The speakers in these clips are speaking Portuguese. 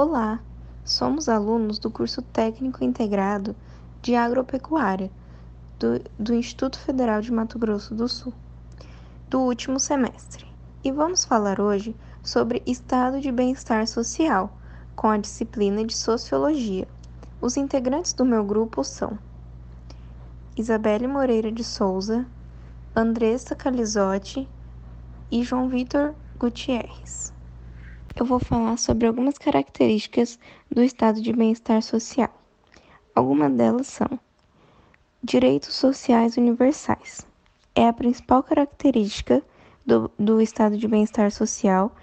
Olá, somos alunos do curso técnico integrado de agropecuária do, do Instituto Federal de Mato Grosso do Sul, do último semestre. E vamos falar hoje sobre estado de bem-estar social, com a disciplina de sociologia. Os integrantes do meu grupo são Isabelle Moreira de Souza, Andressa Calizotti e João Vitor Gutierrez eu vou falar sobre algumas características do estado de bem-estar social. Algumas delas são: direitos sociais universais. É a principal característica do, do estado de bem-estar social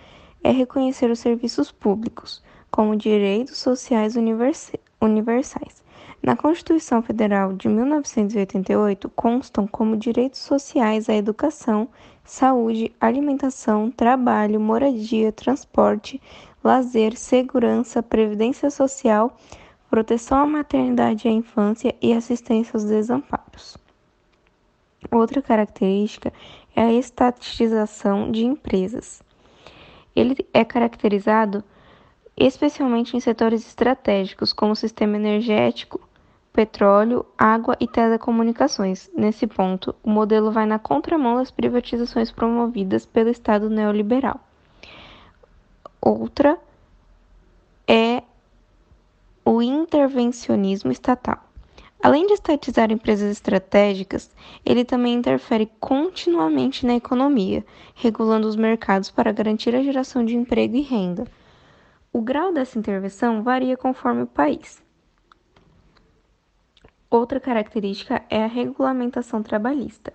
é reconhecer os serviços públicos como direitos sociais universais. Na Constituição Federal de 1988 constam como direitos sociais a educação, saúde, alimentação, trabalho, moradia, transporte, lazer, segurança, previdência social, proteção à maternidade e à infância e assistência aos desamparos. Outra característica é a estatização de empresas. Ele é caracterizado especialmente em setores estratégicos como o sistema energético, petróleo, água e telecomunicações. Nesse ponto, o modelo vai na contramão das privatizações promovidas pelo Estado neoliberal. Outra é o intervencionismo estatal. Além de estatizar empresas estratégicas, ele também interfere continuamente na economia, regulando os mercados para garantir a geração de emprego e renda. O grau dessa intervenção varia conforme o país. Outra característica é a regulamentação trabalhista,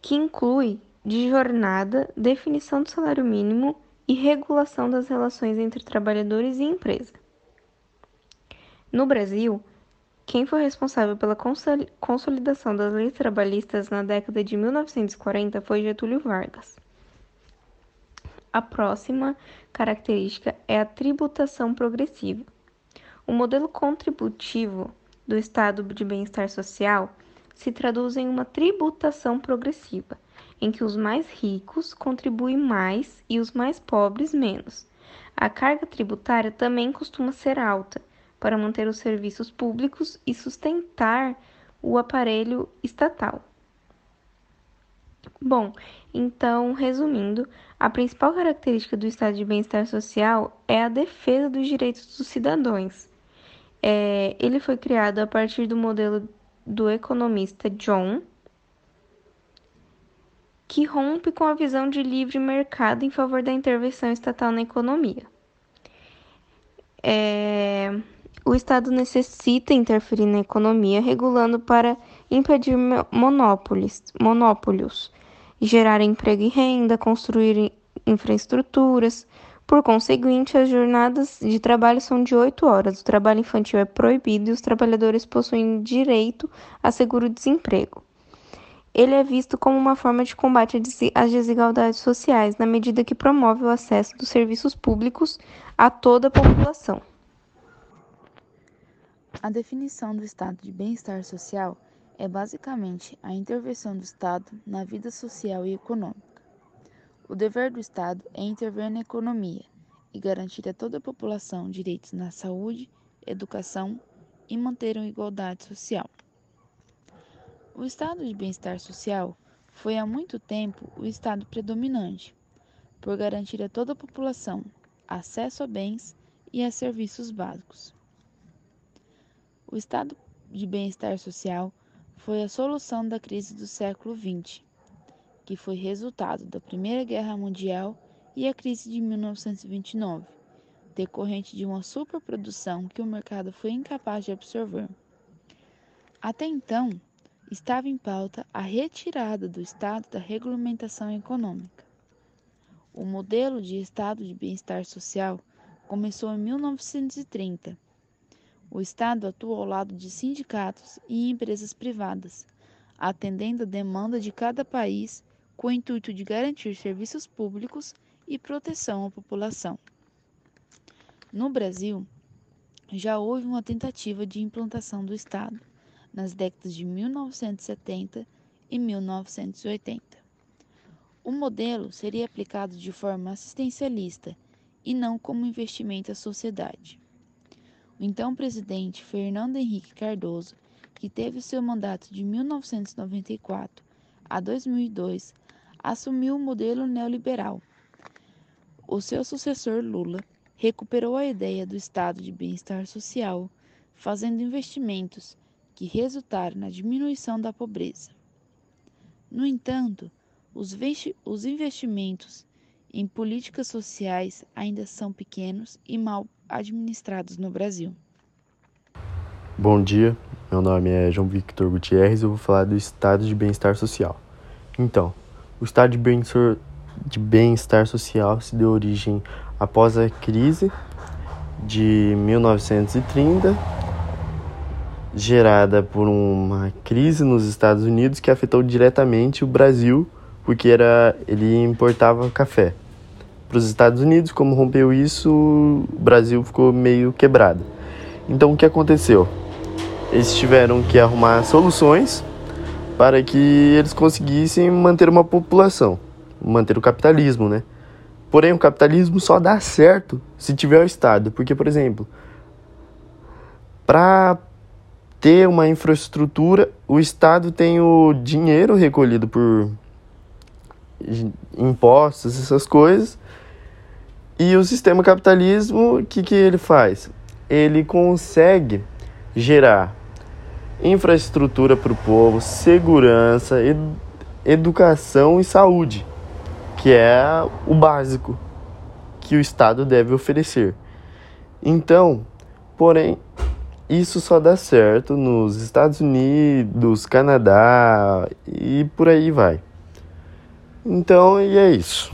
que inclui de jornada, definição do salário mínimo e regulação das relações entre trabalhadores e empresa. No Brasil, quem foi responsável pela consolidação das leis trabalhistas na década de 1940 foi Getúlio Vargas. A próxima característica é a tributação progressiva. O modelo contributivo do estado de bem-estar social se traduz em uma tributação progressiva, em que os mais ricos contribuem mais e os mais pobres menos. A carga tributária também costuma ser alta para manter os serviços públicos e sustentar o aparelho estatal. Bom, então, resumindo, a principal característica do estado de bem-estar social é a defesa dos direitos dos cidadãos é, ele foi criado a partir do modelo do economista John, que rompe com a visão de livre mercado em favor da intervenção estatal na economia. É, o Estado necessita interferir na economia, regulando para impedir monopólios, monopólios, gerar emprego e renda, construir infraestruturas, por conseguinte, as jornadas de trabalho são de 8 horas, o trabalho infantil é proibido e os trabalhadores possuem direito a seguro-desemprego. Ele é visto como uma forma de combate às desigualdades sociais, na medida que promove o acesso dos serviços públicos a toda a população. A definição do estado de bem-estar social é basicamente a intervenção do Estado na vida social e econômica. O dever do Estado é intervir na economia e garantir a toda a população direitos na saúde, educação e manter a igualdade social. O estado de bem-estar social foi há muito tempo o estado predominante, por garantir a toda a população acesso a bens e a serviços básicos. O estado de bem-estar social foi a solução da crise do século XX que foi resultado da Primeira Guerra Mundial e a crise de 1929, decorrente de uma superprodução que o mercado foi incapaz de absorver. Até então, estava em pauta a retirada do Estado da regulamentação econômica. O modelo de Estado de bem-estar social começou em 1930. O Estado atuou ao lado de sindicatos e empresas privadas, atendendo a demanda de cada país com o intuito de garantir serviços públicos e proteção à população. No Brasil, já houve uma tentativa de implantação do Estado nas décadas de 1970 e 1980. O modelo seria aplicado de forma assistencialista e não como investimento à sociedade. O então presidente Fernando Henrique Cardoso, que teve seu mandato de 1994 a 2002, assumiu o modelo neoliberal. O seu sucessor Lula recuperou a ideia do estado de bem-estar social, fazendo investimentos que resultaram na diminuição da pobreza. No entanto, os investimentos em políticas sociais ainda são pequenos e mal administrados no Brasil. Bom dia, meu nome é João Victor Gutierrez e eu vou falar do estado de bem-estar social. Então, o estado de bem-estar social se deu origem após a crise de 1930, gerada por uma crise nos Estados Unidos que afetou diretamente o Brasil, porque era ele importava café para os Estados Unidos. Como rompeu isso, o Brasil ficou meio quebrado. Então, o que aconteceu? Eles tiveram que arrumar soluções para que eles conseguissem manter uma população manter o capitalismo, né? Porém, o capitalismo só dá certo se tiver o Estado. Porque, por exemplo, para ter uma infraestrutura, o Estado tem o dinheiro recolhido por impostos, essas coisas. E o sistema capitalismo, o que, que ele faz? Ele consegue gerar infraestrutura para o povo, segurança, ed educação e saúde que é o básico que o Estado deve oferecer. Então, porém, isso só dá certo nos Estados Unidos, Canadá e por aí vai. Então, e é isso.